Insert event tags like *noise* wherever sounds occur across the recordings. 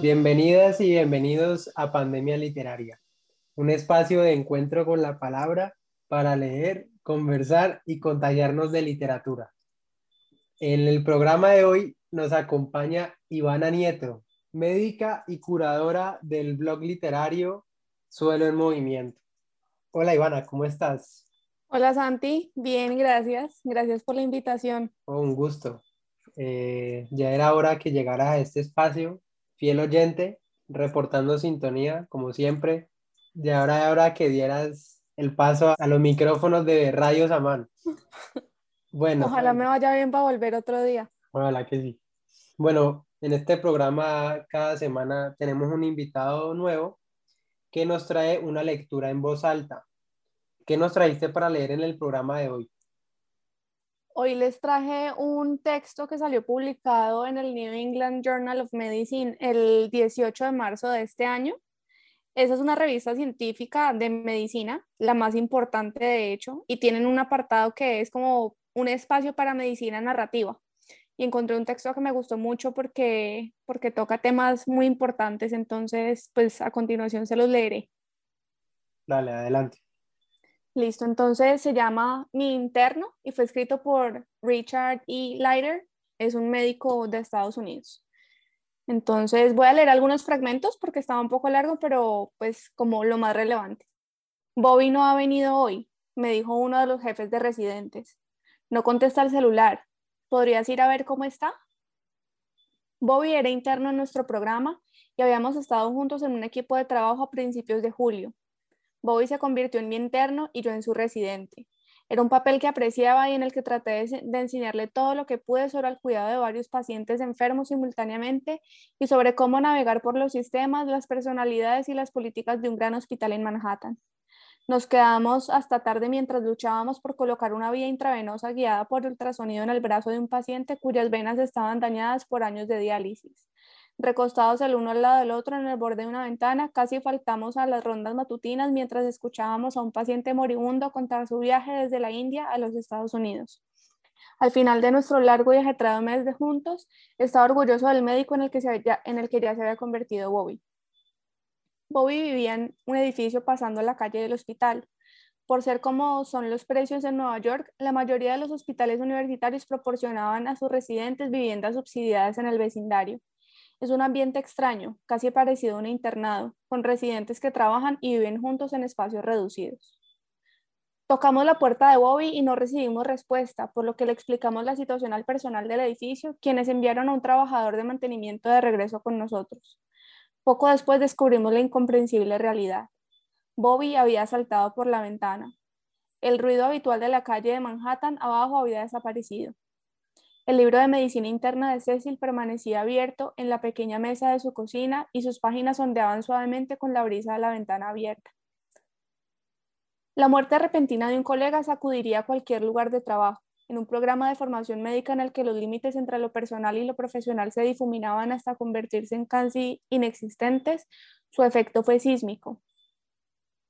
Bienvenidas y bienvenidos a Pandemia Literaria, un espacio de encuentro con la palabra para leer, conversar y contagiarnos de literatura. En el programa de hoy nos acompaña Ivana Nieto, médica y curadora del blog literario Suelo en Movimiento. Hola Ivana, ¿cómo estás? Hola Santi, bien, gracias. Gracias por la invitación. Oh, un gusto. Eh, ya era hora que llegara a este espacio, fiel oyente, reportando sintonía, como siempre. Ya ahora hora que dieras el paso a los micrófonos de Radio Samán. *laughs* Bueno. Ojalá me vaya bien para volver otro día. Ojalá que sí. Bueno, en este programa cada semana tenemos un invitado nuevo que nos trae una lectura en voz alta. ¿Qué nos traíste para leer en el programa de hoy? Hoy les traje un texto que salió publicado en el New England Journal of Medicine el 18 de marzo de este año. Esa es una revista científica de medicina, la más importante de hecho, y tienen un apartado que es como un espacio para medicina narrativa y encontré un texto que me gustó mucho porque, porque toca temas muy importantes, entonces pues a continuación se los leeré. Dale, adelante. Listo, entonces se llama Mi interno y fue escrito por Richard E. Leiter, es un médico de Estados Unidos. Entonces voy a leer algunos fragmentos porque estaba un poco largo, pero pues como lo más relevante. Bobby no ha venido hoy, me dijo uno de los jefes de residentes. No contesta el celular, ¿Podrías ir a ver cómo está? Bobby era interno en nuestro programa y habíamos estado juntos en un equipo de trabajo a principios de julio. Bobby se convirtió en mi interno y yo en su residente. Era un papel que apreciaba y en el que traté de, enseñarle todo lo que pude sobre el cuidado de varios pacientes enfermos simultáneamente y sobre cómo navegar por los sistemas, las personalidades y las políticas de un gran hospital en Manhattan. Nos quedamos hasta tarde mientras luchábamos por colocar una vía intravenosa guiada por ultrasonido en el brazo de un paciente cuyas venas estaban dañadas por años de diálisis. Recostados el uno al lado del otro en el borde de una ventana, casi faltamos a las rondas matutinas mientras escuchábamos a un paciente moribundo contar su viaje desde la India a los Estados Unidos. Al final de nuestro largo y ajetreado mes de juntos, estaba orgulloso del médico en el que, en el que ya se había convertido Bobby. Bobby vivía en un edificio pasando la calle del hospital. Por ser como son los precios en Nueva York, la mayoría de los hospitales universitarios proporcionaban a sus residentes viviendas subsidiadas en el vecindario. Es un ambiente extraño, casi parecido a un internado, con residentes que trabajan y viven juntos en espacios reducidos. Tocamos la puerta de Bobby y no recibimos respuesta, por lo que le explicamos la situación al personal del edificio, quienes enviaron a un trabajador de mantenimiento de regreso con nosotros. Poco después descubrimos la incomprensible realidad. Bobby había saltado por la ventana. El ruido habitual de la calle de Manhattan abajo había desaparecido. El libro de medicina interna de Cecil permanecía abierto en la pequeña mesa de su cocina y sus páginas ondeaban suavemente con la brisa de la ventana abierta. La muerte repentina de un colega sacudiría cualquier lugar de trabajo en un programa de formación médica en el que los límites entre lo personal y lo profesional se difuminaban hasta convertirse en casi inexistentes, su efecto fue sísmico.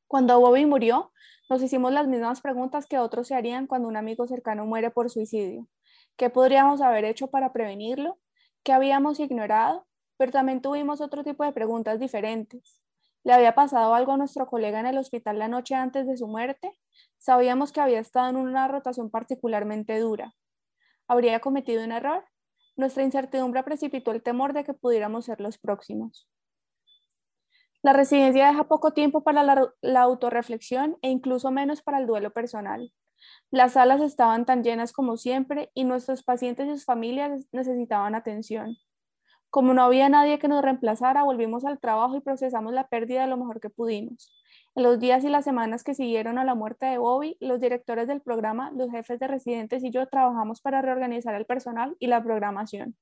Cuando Bobby murió, nos hicimos las mismas preguntas que otros se harían cuando un amigo cercano muere por suicidio. ¿Qué podríamos haber hecho para prevenirlo? ¿Qué habíamos ignorado? Pero también tuvimos otro tipo de preguntas diferentes. ¿Le había pasado algo a nuestro colega en el hospital la noche antes de su muerte? Sabíamos que había estado en una rotación particularmente dura. ¿Habría cometido un error? Nuestra incertidumbre precipitó el temor de que pudiéramos ser los próximos. La residencia deja poco tiempo para la, la, autorreflexión e incluso menos para el duelo personal. Las salas estaban tan llenas como siempre y nuestros pacientes y sus familias necesitaban atención. Como no había nadie que nos reemplazara, volvimos al trabajo y procesamos la pérdida lo mejor que pudimos. En los días y las semanas que siguieron a la muerte de Bobby, los directores del programa, los jefes de residentes y yo trabajamos para reorganizar el personal y la programación.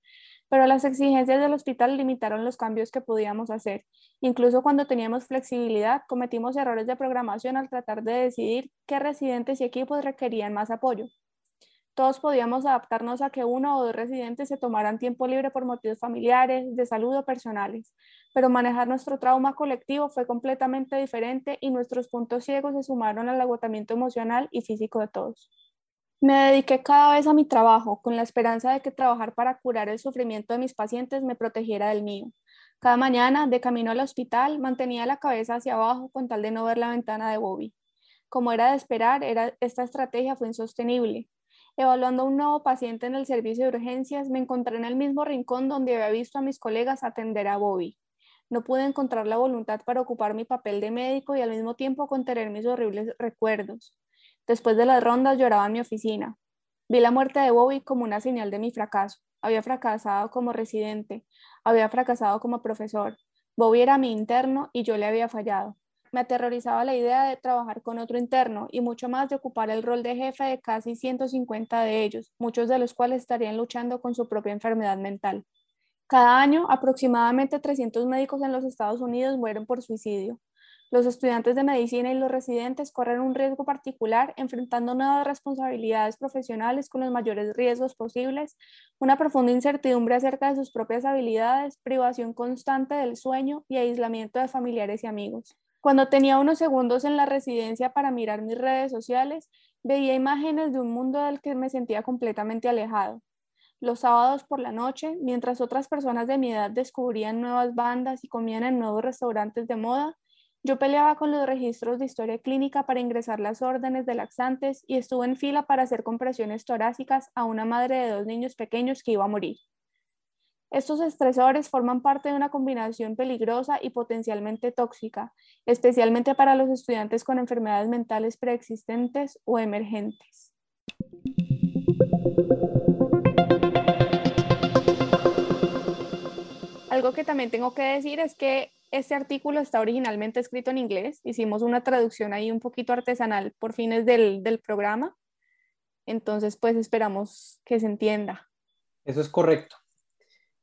Pero las exigencias del hospital limitaron los cambios que podíamos hacer. Incluso cuando teníamos flexibilidad, cometimos errores de programación al tratar de decidir qué residentes y equipos requerían más apoyo. Todos podíamos adaptarnos a que uno o dos residentes se tomaran tiempo libre por motivos familiares, de salud o personales, pero manejar nuestro trauma colectivo fue completamente diferente y nuestros puntos ciegos se sumaron al agotamiento emocional y físico de todos. Me dediqué cada vez a mi trabajo con la esperanza de que trabajar para curar el sufrimiento de mis pacientes me protegiera del mío. Cada mañana, de camino al hospital, mantenía la cabeza hacia abajo con tal de no ver la ventana de Bobby. Como era de esperar, era, esta estrategia fue insostenible. Evaluando a un nuevo paciente en el servicio de urgencias, me encontré en el mismo rincón donde había visto a mis colegas atender a Bobby. No pude encontrar la voluntad para ocupar mi papel de médico y al mismo tiempo contener mis horribles recuerdos. Después de las rondas lloraba en mi oficina. Vi la muerte de Bobby como una señal de mi fracaso. Había fracasado como residente, había fracasado como profesor. Bobby era mi interno y yo le había fallado. Me aterrorizaba la idea de trabajar con otro interno y mucho más de ocupar el rol de jefe de casi 150 de ellos, muchos de los cuales estarían luchando con su propia enfermedad mental. Cada año, aproximadamente 300 médicos en los Estados Unidos mueren por suicidio. Los estudiantes de medicina y los residentes corren un riesgo particular enfrentando nuevas responsabilidades profesionales con los mayores riesgos posibles, una profunda incertidumbre acerca de sus propias habilidades, privación constante del sueño y aislamiento de familiares y amigos. Cuando tenía unos segundos en la residencia para mirar mis redes sociales, veía imágenes de un mundo del que me sentía completamente alejado. Los sábados por la noche, mientras otras personas de mi edad descubrían nuevas bandas y comían en nuevos restaurantes de moda, yo peleaba con los registros de historia clínica para ingresar las órdenes de laxantes y estuve en fila para hacer compresiones torácicas a una madre de dos niños pequeños que iba a morir. Estos estresores forman parte de una combinación peligrosa y potencialmente tóxica, especialmente para los estudiantes con enfermedades mentales preexistentes o emergentes. Algo que también tengo que decir es que este artículo está originalmente escrito en inglés. Hicimos una traducción ahí un poquito artesanal por fines del, programa. Entonces, pues esperamos que se entienda. Eso es correcto.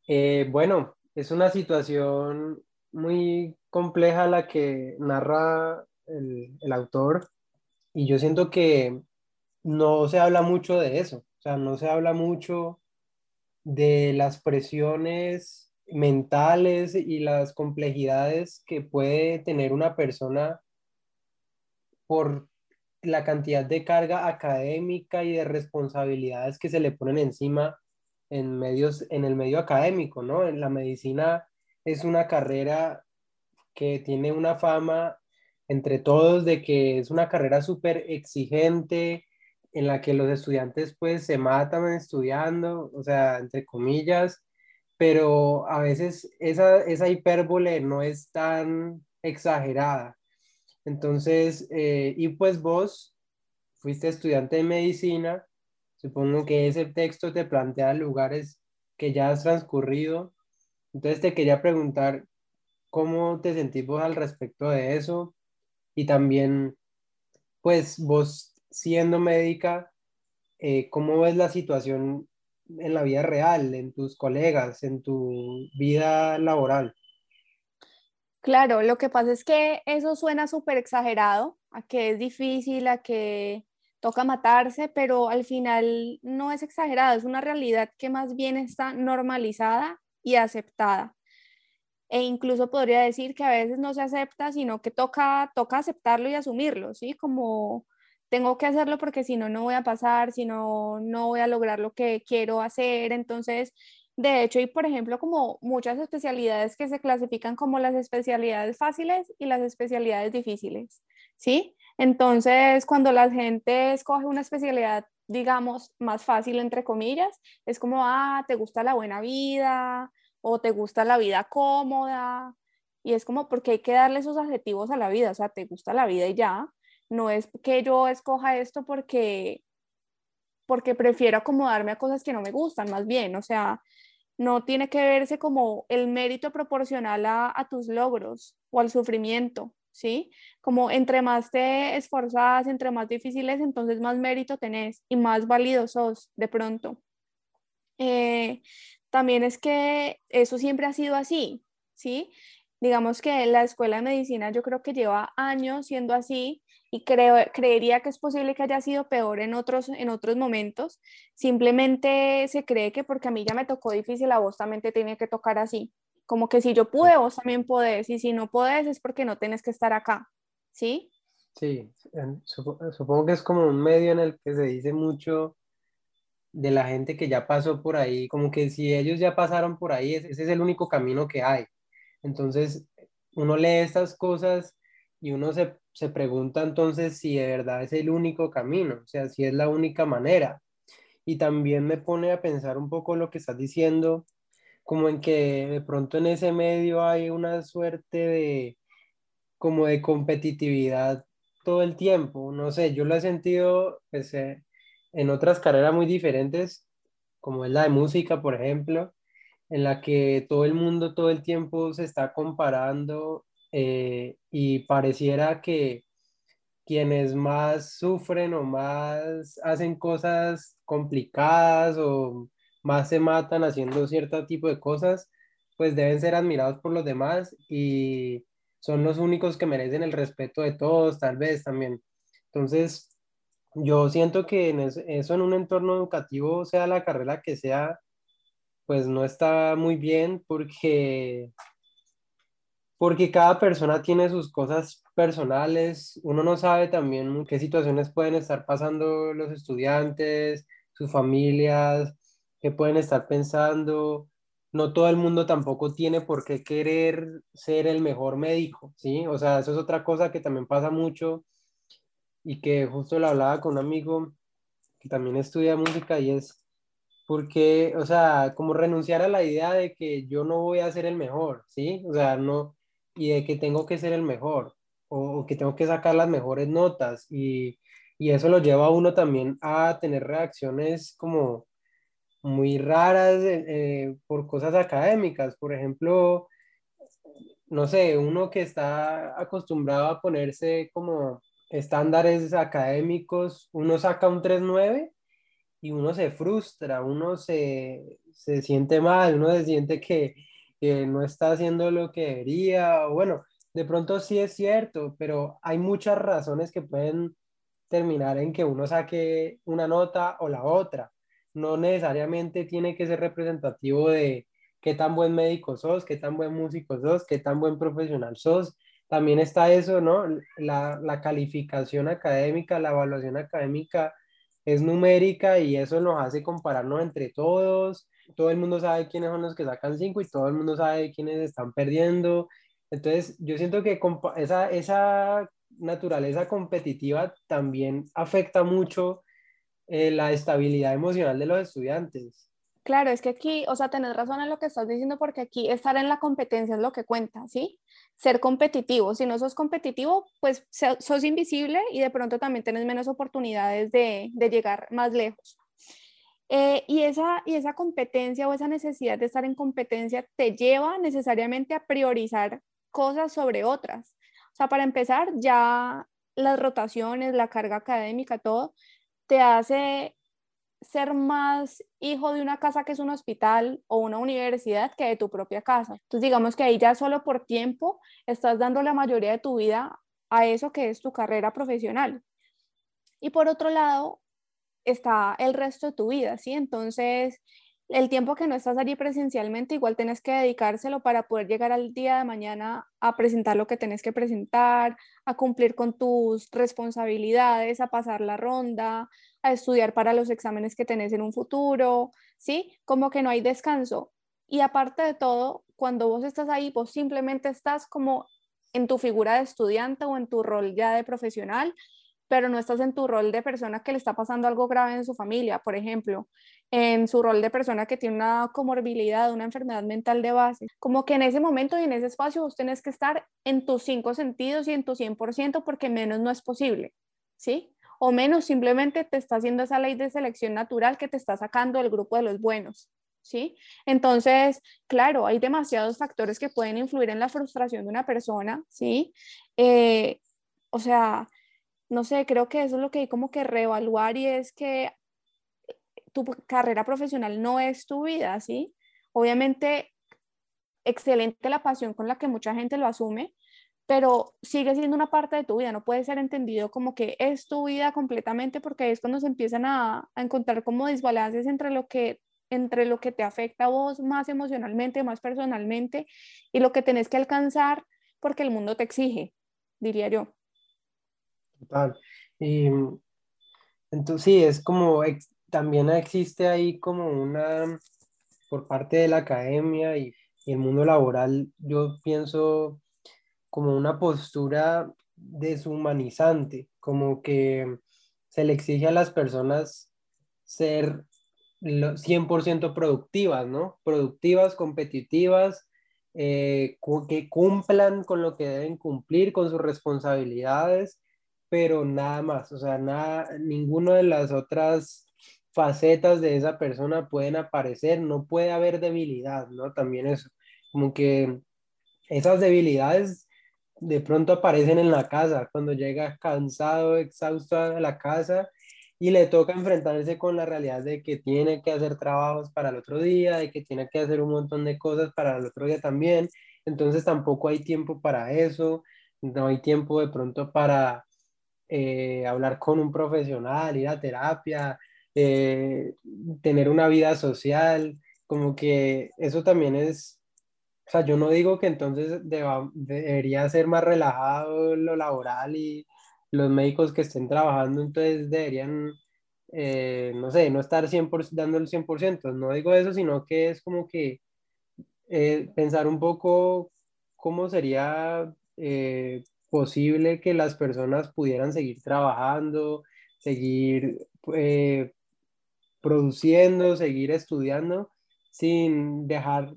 Eh, bueno, es una situación muy compleja la que narra el, el, autor y yo siento que no se habla mucho de eso, o sea, no se habla mucho de las presiones mentales y las complejidades que puede tener una persona por la cantidad de carga académica y de responsabilidades que se le ponen encima en medios en el medio académico, ¿no? En la medicina es una carrera que tiene una fama entre todos de que es una carrera súper exigente en la que los estudiantes pues se matan estudiando, o sea, entre comillas, pero a veces esa, esa hipérbole no es tan exagerada. Entonces, eh, y pues vos fuiste estudiante de medicina, supongo que ese texto te plantea lugares que ya has transcurrido. Entonces te quería preguntar cómo te sentís vos al respecto de eso y también, pues vos siendo médica, eh, ¿cómo ves la situación en la vida real, en tus colegas, en tu vida laboral. Claro, lo que pasa es que eso suena súper exagerado, a que es difícil, a que toca matarse, pero al final no es exagerado, es una realidad que más bien está normalizada y aceptada. E incluso podría decir que a veces no se acepta, sino que toca, toca aceptarlo y asumirlo, ¿sí? Como tengo que hacerlo porque si no, no voy a pasar, si no, no voy a lograr lo que quiero hacer. Entonces, de hecho, hay, por ejemplo, como muchas especialidades que se clasifican como las especialidades fáciles y las especialidades difíciles, ¿sí? Entonces, cuando la gente escoge una especialidad, digamos, más fácil, entre comillas, es como, ah, te gusta la buena vida o te gusta la vida cómoda. Y es como porque hay que darle esos adjetivos a la vida, o sea, te gusta la vida y ya, no es que yo escoja esto porque, porque prefiero acomodarme a cosas que no me gustan, más bien, o sea, no tiene que verse como el mérito proporcional a, tus logros o al sufrimiento, ¿sí? Como entre más te esforzas, entre más difíciles, entonces más mérito tenés y más válido sos de pronto. Eh, también es que eso siempre ha sido así, ¿sí? Digamos que la escuela de medicina yo creo que lleva años siendo así y creo, creería que es posible que haya sido peor en otros, en otros momentos. Simplemente se cree que porque a mí ya me tocó difícil, a vos también te tiene que tocar así. Como que si yo pude, vos también podés, y si no podés es porque no tienes que estar acá, ¿sí? Sí, supongo que es como un medio en el que se dice mucho de la gente que ya pasó por ahí, como que si ellos ya pasaron por ahí, ese es el único camino que hay. Entonces, uno lee estas cosas y uno se, se pregunta entonces si de verdad es el único camino, o sea, si es la única manera. Y también me pone a pensar un poco lo que estás diciendo, como en que de pronto en ese medio hay una suerte de como de competitividad todo el tiempo. No sé, yo lo he sentido pues, eh, en otras carreras muy diferentes, como es la de música, por ejemplo, en la que todo el mundo todo el tiempo se está comparando eh, y pareciera que quienes más sufren o más hacen cosas complicadas o más se matan haciendo cierto tipo de cosas, pues deben ser admirados por los demás y son los únicos que merecen el respeto de todos, tal vez también. Entonces, yo siento que en eso, en un entorno educativo, sea la carrera que sea, pues no está muy bien porque, porque cada persona tiene sus cosas personales. Uno no sabe también qué situaciones pueden estar pasando los estudiantes, sus familias, qué pueden estar pensando. No todo el mundo tampoco tiene por qué querer ser el mejor médico, ¿sí? O sea, eso es otra cosa que también pasa mucho y que justo lo hablaba con un amigo que también estudia música y es porque, o sea, como renunciar a la idea de que yo no voy a ser el mejor, ¿sí? O sea, no, y de que tengo que ser el mejor o, que tengo que sacar las mejores notas y, y eso lo lleva a uno también a tener reacciones como muy raras eh, por cosas académicas, por ejemplo, no sé, uno que está acostumbrado a ponerse como estándares académicos, uno saca un 3.9 y uno se frustra, uno se, se siente mal, uno se siente que, que, no está haciendo lo que debería, o bueno, de pronto sí es cierto, pero hay muchas razones que pueden terminar en que uno saque una nota o la otra. No necesariamente tiene que ser representativo de qué tan buen médico sos, qué tan buen músico sos, qué tan buen profesional sos, también está eso, ¿no? La, la, calificación académica, la evaluación académica es numérica y eso nos hace compararnos entre todos. Todo el mundo sabe quiénes son los que sacan cinco y todo el mundo sabe quiénes están perdiendo. Entonces, yo siento que esa, esa naturaleza competitiva también afecta mucho eh, la estabilidad emocional de los estudiantes. Claro, es que aquí, o sea, tenés razón en lo que estás diciendo porque aquí estar en la competencia es lo que cuenta, ¿sí? Ser competitivo. Si no sos competitivo, pues sos invisible y de pronto también tenés menos oportunidades de, llegar más lejos. Eh, y, esa, y esa competencia o esa necesidad de estar en competencia te lleva necesariamente a priorizar cosas sobre otras. O sea, para empezar, ya las rotaciones, la carga académica, todo, te hace ser más hijo de una casa que es un hospital o una universidad que de tu propia casa. Entonces digamos que ahí ya solo por tiempo estás dando la mayoría de tu vida a eso que es tu carrera profesional. Y por otro lado está el resto de tu vida, ¿sí? Entonces el tiempo que no estás allí presencialmente, igual tienes que dedicárselo para poder llegar al día de mañana a presentar lo que tienes que presentar, a cumplir con tus responsabilidades, a pasar la ronda, a estudiar para los exámenes que tenés en un futuro, ¿sí? Como que no hay descanso. Y aparte de todo, cuando vos estás ahí, vos simplemente estás como en tu figura de estudiante o en tu rol ya de profesional pero no estás en tu rol de persona que le está pasando algo grave en su familia, por ejemplo, en su rol de persona que tiene una comorbilidad, una enfermedad mental de base. Como que en ese momento y en ese espacio vos tenés que estar en tus cinco sentidos y en tu 100% porque menos no es posible, ¿sí? O menos simplemente te está haciendo esa ley de selección natural que te está sacando del grupo de los buenos. ¿Sí? Entonces, claro, hay demasiados factores que pueden influir en la frustración de una persona, ¿sí? Eh, o sea, no sé, creo que eso es lo que hay como que reevaluar y es que tu carrera profesional no es tu vida, ¿sí? Obviamente, excelente la pasión con la que mucha gente lo asume, pero sigue siendo una parte de tu vida, no puede ser entendido como que es tu vida completamente porque es cuando se empiezan a, a encontrar como desbalances entre lo que entre lo que te afecta a vos más emocionalmente, más personalmente y lo que tenés que alcanzar porque el mundo te exige, diría yo. Total. Y entonces sí, es como, también existe ahí como una, por parte de la academia y, y el mundo laboral, yo pienso como una postura deshumanizante, como que se le exige a las personas ser 100% productivas, ¿no? Productivas, competitivas, eh, que cumplan con lo que deben cumplir, con sus responsabilidades, pero nada más, o sea, nada, ninguna de las otras facetas de esa persona pueden aparecer, no puede haber debilidad, ¿no? También eso, como que esas debilidades de pronto aparecen en la casa, cuando llega cansado, exhausto a la casa y le toca enfrentarse con la realidad de que tiene que hacer trabajos para el otro día, de que tiene que hacer un montón de cosas para el otro día también, entonces tampoco hay tiempo para eso, no hay tiempo de pronto para eh, hablar con un profesional, ir a terapia, eh, tener una vida social, como que eso también es o sea, yo no digo que entonces debería ser más relajado lo laboral y los médicos que estén trabajando entonces deberían, eh, no sé, no estar 100%, dando el 100%. No digo eso, sino que es como que eh, pensar un poco cómo sería eh, posible que las personas pudieran seguir trabajando, seguir produciendo, seguir estudiando sin dejar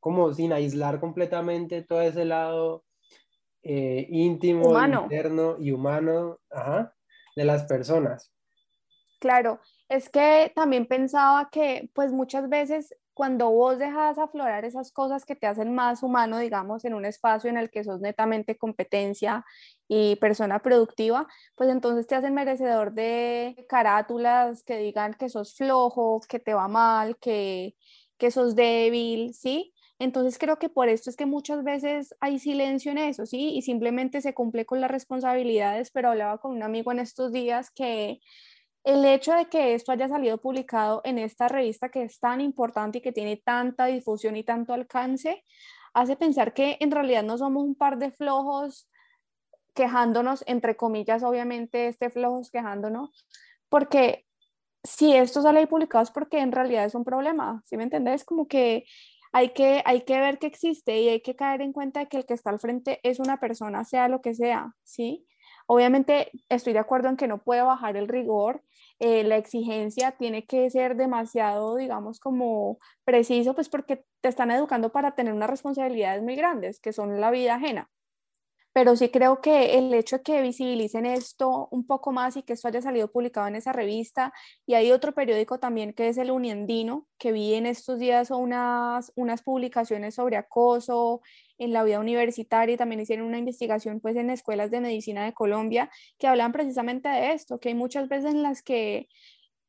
como sin aislar completamente todo ese lado eh, íntimo, interno y humano de las personas. Claro, es que también pensaba que pues muchas veces cuando vos dejas aflorar esas cosas que te hacen más humano, digamos, en un espacio en el que sos netamente competencia y persona productiva, pues entonces te hacen merecedor de carátulas que digan que sos flojo, que te va mal, que, que sos débil, ¿sí? Entonces creo que por esto es que muchas veces hay silencio en eso, ¿sí? Y simplemente se cumple con las responsabilidades, pero hablaba con un amigo en estos días que el hecho de que esto haya salido publicado en esta revista que es tan importante y que tiene tanta difusión y tanto alcance, hace pensar que en realidad no somos un par de flojos quejándonos, entre comillas, obviamente, este flojos quejándonos, porque si esto sale publicado es porque en realidad es un problema, ¿sí me entendés? Como que hay que, hay que ver que existe y hay que caer en cuenta de que el que está al frente es una persona, sea lo que sea, ¿sí? Obviamente estoy de acuerdo en que no puede bajar el rigor, eh, la exigencia tiene que ser demasiado, digamos, como preciso, pues porque te están educando para tener unas responsabilidades muy grandes, que son la vida ajena pero sí creo que el hecho de que visibilicen esto un poco más y que esto haya salido publicado en esa revista, y hay otro periódico también que es el Uniandino, que vi en estos días unas, unas publicaciones sobre acoso en la vida universitaria y también hicieron una investigación pues en escuelas de medicina de Colombia que hablan precisamente de esto, que hay muchas veces en las que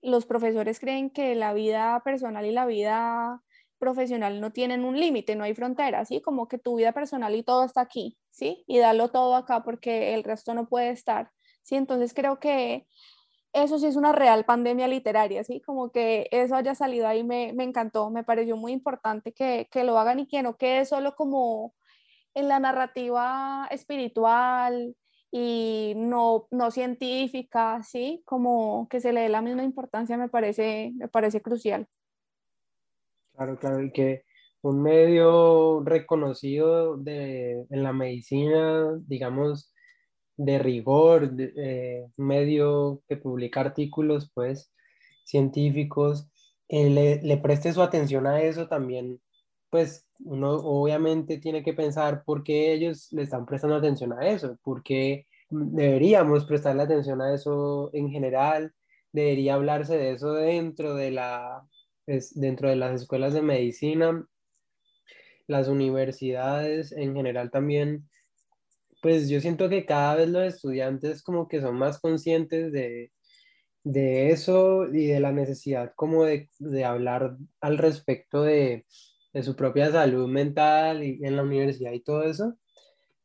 los profesores creen que la vida personal y la vida profesional no tienen un límite, no hay frontera, ¿sí? Como que tu vida personal y todo está aquí, ¿sí? Y darlo todo acá porque el resto no puede estar, ¿sí? Entonces creo que eso sí es una real pandemia literaria, ¿sí? Como que eso haya salido ahí me, me encantó, me pareció muy importante que, que, lo hagan y que no quede solo como en la narrativa espiritual y no, no científica, ¿sí? Como que se le dé la misma importancia me parece, me parece crucial. Claro, claro, y que un medio reconocido de, en la medicina, digamos, de rigor, eh, un medio que publica artículos, pues, científicos, eh, le, le, preste su atención a eso también, pues, uno obviamente tiene que pensar por qué ellos le están prestando atención a eso, por qué deberíamos prestarle atención a eso en general, debería hablarse de eso dentro de la es dentro de las escuelas de medicina, las universidades en general también, pues yo siento que cada vez los estudiantes como que son más conscientes de, de eso y de la necesidad como de, de hablar al respecto de, de, su propia salud mental y en la universidad y todo eso.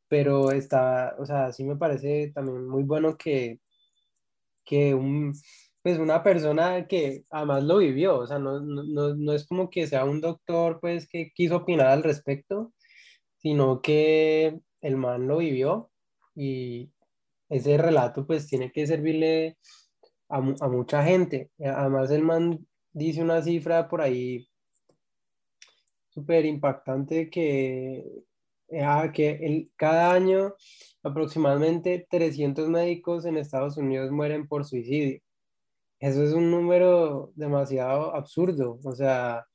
Pero está, o sea, sí me parece también muy bueno que, que un, pues una persona que además lo vivió, o sea, no, no, no, es como que sea un doctor pues que quiso opinar al respecto, sino que el man lo vivió y ese relato pues tiene que servirle a, a mucha gente. Además el man dice una cifra por ahí súper impactante que, ah, que el, cada año aproximadamente 300 médicos en Estados Unidos mueren por suicidio. Eso es un número demasiado absurdo. O sea,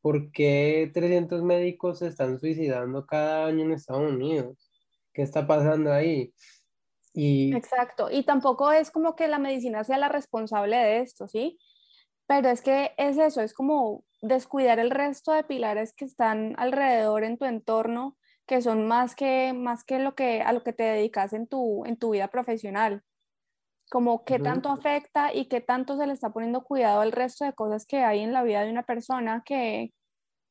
¿por qué 300 médicos se están suicidando cada año en Estados Unidos? ¿Qué está pasando ahí? Y... Exacto. Y tampoco es como que la medicina sea la responsable de esto, ¿sí? Pero es que es eso, es como descuidar el resto de pilares que están alrededor en tu entorno, que son más que, más que, lo que a lo que te dedicas en tu, en tu vida profesional. Como qué tanto afecta y qué tanto se le está poniendo cuidado al resto de cosas que hay en la vida de una persona que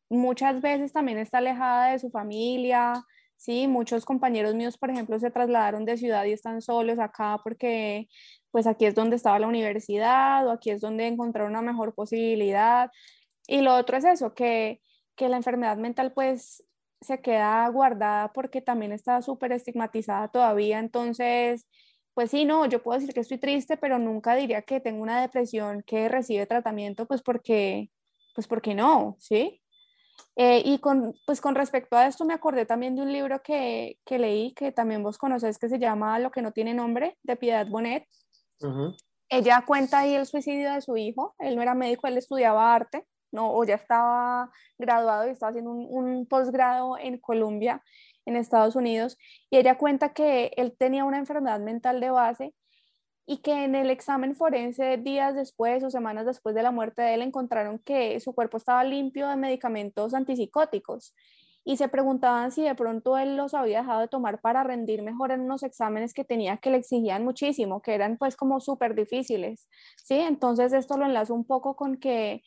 muchas veces también está alejada de su familia, ¿sí? Muchos compañeros míos, por ejemplo, se trasladaron de ciudad y están solos acá porque pues aquí es donde estaba la universidad o aquí es donde encontraron una mejor posibilidad. Y lo otro es eso, que, que la enfermedad mental pues se queda guardada porque también está súper estigmatizada todavía. Entonces, pues sí, no, yo puedo decir que estoy triste, pero nunca diría que tengo una depresión que recibe tratamiento, pues porque, pues porque no, ¿sí? Eh, y con, pues con respecto a esto me acordé también de un libro que, que, leí, que también vos conoces, que se llama Lo que no tiene nombre, de Piedad Bonet. Ella cuenta ahí el suicidio de su hijo, él no era médico, él estudiaba arte, no, o ya estaba graduado y estaba haciendo un, un posgrado en Colombia, en Estados Unidos, y ella cuenta que él tenía una enfermedad mental de base y que en el examen forense días después o semanas después de la muerte de él encontraron que su cuerpo estaba limpio de medicamentos antipsicóticos y se preguntaban si de pronto él los había dejado de tomar para rendir mejor en unos exámenes que tenía que le exigían muchísimo, que eran pues como súper difíciles, ¿sí? Entonces esto lo enlazo un poco con que,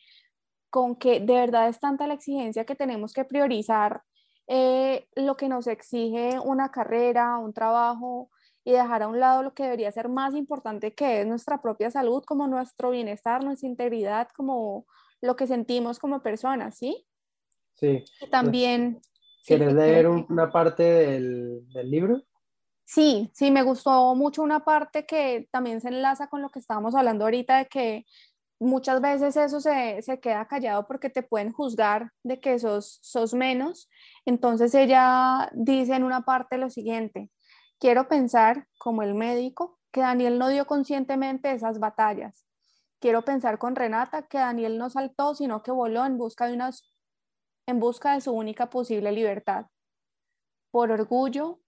con que de verdad es tanta la exigencia que tenemos que priorizar eh, lo que nos exige una carrera, un trabajo, y dejar a un lado lo que debería ser más importante, que es nuestra propia salud, como nuestro bienestar, nuestra integridad, como lo que sentimos como personas, ¿sí? Sí. también... ¿Quieres leer una parte del, del, libro? Sí, sí, me gustó mucho una parte que también se enlaza con lo que estábamos hablando ahorita, de que muchas veces eso se, se, queda callado porque te pueden juzgar de que sos, sos menos. Entonces ella dice en una parte lo siguiente, Quiero pensar, como el médico, que Daniel no dio conscientemente esas batallas. Quiero pensar con Renata que Daniel no saltó, sino que voló en busca de, en busca de su única posible libertad. Por orgullo,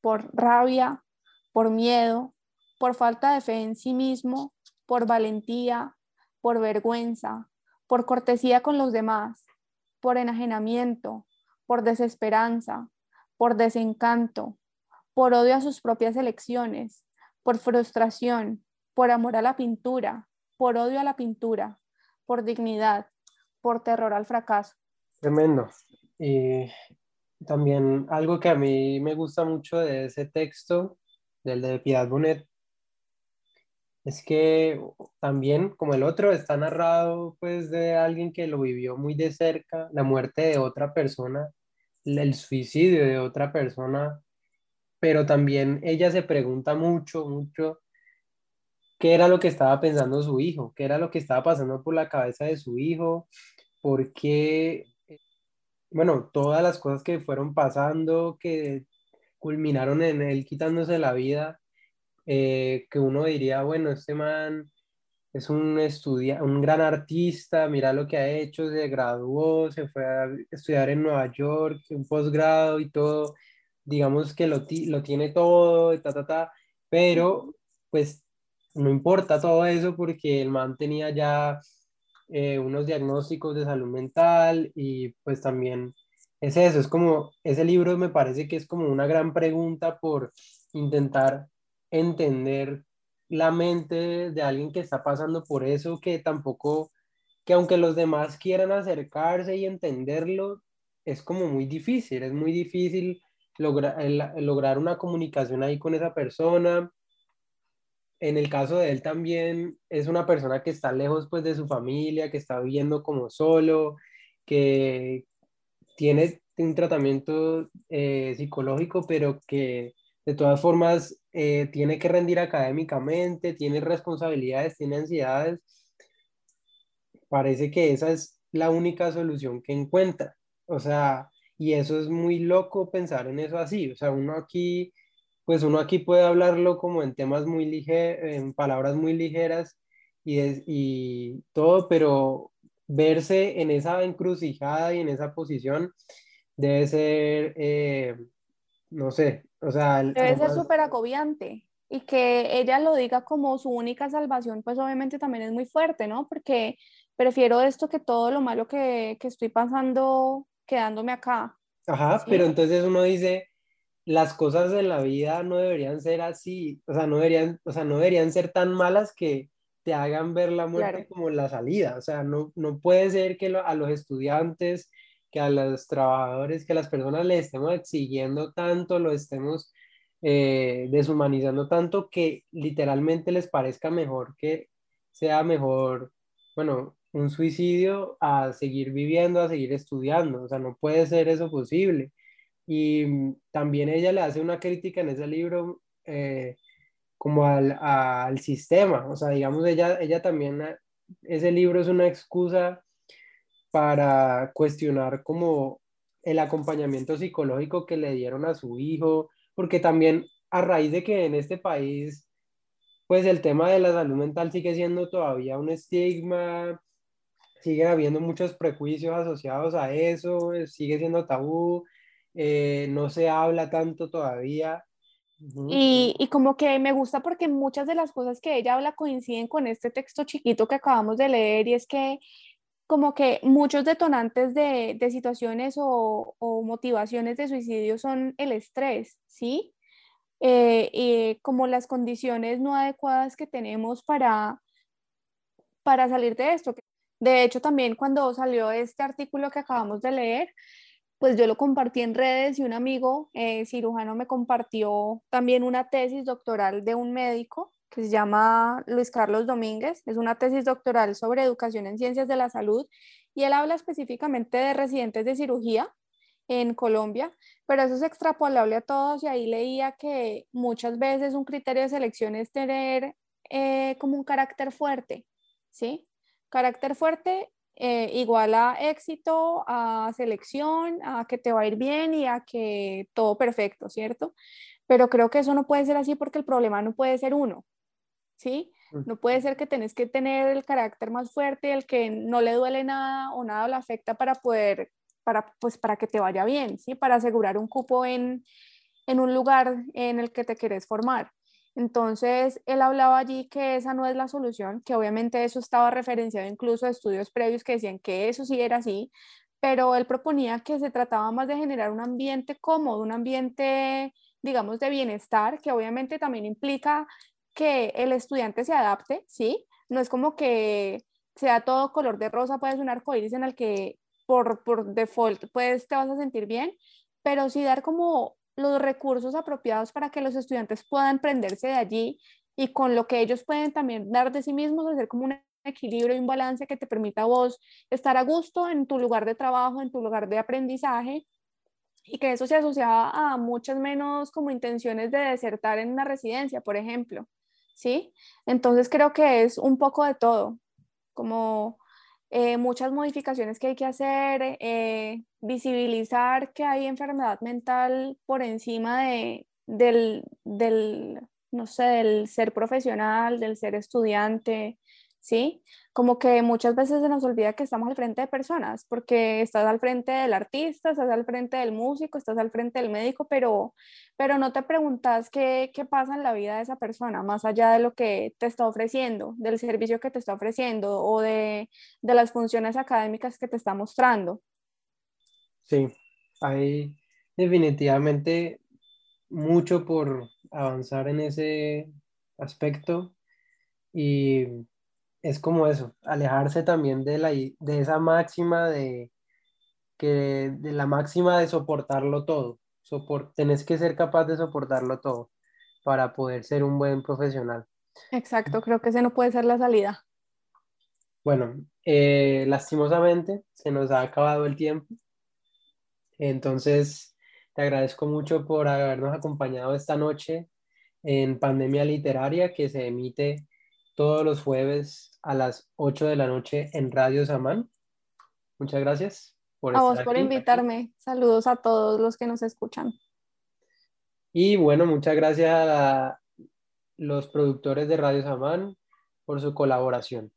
por rabia, por miedo, por falta de fe en sí mismo, por valentía, por vergüenza, por cortesía con los demás, por enajenamiento, por desesperanza, por desencanto, por odio a sus propias elecciones, por frustración, por amor a la pintura, por odio a la pintura, por dignidad, por terror al fracaso. Tremendo. Y también algo que a mí me gusta mucho de ese texto, del de Piedad Bonet, es que también, como el otro, está narrado pues de alguien que lo vivió muy de cerca, la muerte de otra persona, el suicidio de otra persona pero también ella se pregunta mucho, mucho qué era lo que estaba pensando su hijo, qué era lo que estaba pasando por la cabeza de su hijo, por qué, bueno, todas las cosas que fueron pasando, que culminaron en él quitándose la vida, eh, que uno diría, bueno, este man es un, estudia un gran artista, mira lo que ha hecho, se graduó, se fue a estudiar en Nueva York, un posgrado y todo, digamos que lo, lo tiene todo, ta, ta, ta, pero pues no importa todo eso porque el man tenía ya eh, unos diagnósticos de salud mental y pues también es eso, es como, ese libro me parece que es como una gran pregunta por intentar entender la mente de alguien que está pasando por eso, que tampoco, que aunque los demás quieran acercarse y entenderlo, es como muy difícil, es muy difícil lograr una comunicación ahí con esa persona. En el caso de él también es una persona que está lejos pues de su familia, que está viviendo como solo, que tiene un tratamiento eh, psicológico, pero que de todas formas eh, tiene que rendir académicamente, tiene responsabilidades, tiene ansiedades. Parece que esa es la única solución que encuentra. O sea, y eso es muy loco pensar en eso así. O sea, uno aquí, pues uno aquí puede hablarlo como en temas muy ligeros, en palabras muy ligeras y, y todo, pero verse en esa encrucijada y en esa posición debe ser, eh, no sé, o sea... Debe ser súper agobiante y que ella lo diga como su única salvación, pues obviamente también es muy fuerte, ¿no? Porque prefiero esto que todo lo malo que, que estoy pasando quedándome acá. Ajá, pero entonces uno dice, las cosas en la vida no deberían ser así, o sea, no deberían, o sea, no deberían ser tan malas que te hagan ver la muerte como la salida, o sea, no, no puede ser que a los estudiantes, que a los trabajadores, que a las personas les estemos exigiendo tanto, lo estemos eh, deshumanizando tanto que literalmente les parezca mejor que sea mejor, bueno, un suicidio a seguir viviendo, a seguir estudiando. O sea, no puede ser eso posible. Y mm, también ella le hace una crítica en ese libro eh, como al, al, sistema. O sea, digamos, ella, ella también, ese libro es una excusa para cuestionar como el acompañamiento psicológico que le dieron a su hijo, porque también a raíz de que en este país, pues el tema de la salud mental sigue siendo todavía un estigma, siguen habiendo muchos prejuicios asociados a eso, eh, sigue siendo tabú, eh, no se habla tanto todavía. y, como que me gusta porque muchas de las cosas que ella habla coinciden con este texto chiquito que acabamos de leer y es que como que muchos detonantes de, de situaciones o, motivaciones de suicidio son el estrés, ¿sí? Eh, y como las condiciones no adecuadas que tenemos para, para salir de esto. De hecho, también cuando salió este artículo que acabamos de leer, pues yo lo compartí en redes y un amigo eh, cirujano me compartió también una tesis doctoral de un médico que se llama Luis Carlos Domínguez. Es una tesis doctoral sobre educación en ciencias de la salud y él habla específicamente de residentes de cirugía en Colombia, pero eso es extrapolable a todos y ahí leía que muchas veces un criterio de selección es tener eh, como un carácter fuerte, ¿sí? Carácter fuerte eh, igual a éxito, a selección, a que te va a ir bien y a que todo perfecto, ¿cierto? Pero creo que eso no puede ser así porque el problema no puede ser uno, ¿sí? No puede ser que tenés que tener el carácter más fuerte, el que no le duele nada o nada le afecta para poder, para, pues, para que te vaya bien, ¿sí? Para asegurar un cupo en, en un lugar en el que te quieres formar. Entonces, él hablaba allí que esa no es la solución, que obviamente eso estaba referenciado incluso a estudios previos que decían que eso sí era así, pero él proponía que se trataba más de generar un ambiente cómodo, un ambiente, digamos, de bienestar, que obviamente también implica que el estudiante se adapte, ¿sí? No es como que sea todo color de rosa, puede ser un arco iris en el que por, por default pues te vas a sentir bien, pero sí dar como los recursos apropiados para que los estudiantes puedan prenderse de allí y con lo que ellos pueden también dar de sí mismos, hacer como un equilibrio y un balance que te permita a vos estar a gusto en tu lugar de trabajo, en tu lugar de aprendizaje y que eso se asociaba a muchas menos como intenciones de desertar en una residencia, por ejemplo, ¿sí? Entonces creo que es un poco de todo, como eh, muchas modificaciones que hay que hacer, eh, visibilizar que hay enfermedad mental por encima de, del, del, no sé, del ser profesional, del ser estudiante, ¿sí? Como que muchas veces se nos olvida que estamos al frente de personas, porque estás al frente del artista, estás al frente del músico, estás al frente del médico, pero, pero no te preguntas qué, qué pasa en la vida de esa persona, más allá de lo que te está ofreciendo, del servicio que te está ofreciendo o de, de las funciones académicas que te está mostrando. Sí, hay definitivamente mucho por avanzar en ese aspecto y es como eso, alejarse también de, la, de esa máxima de, que, de la máxima de soportarlo todo. Soport, tenés que ser capaz de soportarlo todo para poder ser un buen profesional. Exacto, creo que ese no puede ser la salida. Bueno, eh, lastimosamente se nos ha acabado el tiempo. Entonces, Te agradezco mucho por habernos acompañado esta noche en Pandemia Literaria que se emite todos los jueves a las 8 de la noche en Radio Samán. Muchas gracias. Por a vos por invitarme. Saludos a todos los que nos escuchan. Y bueno, muchas gracias a los productores de Radio Samán por su colaboración.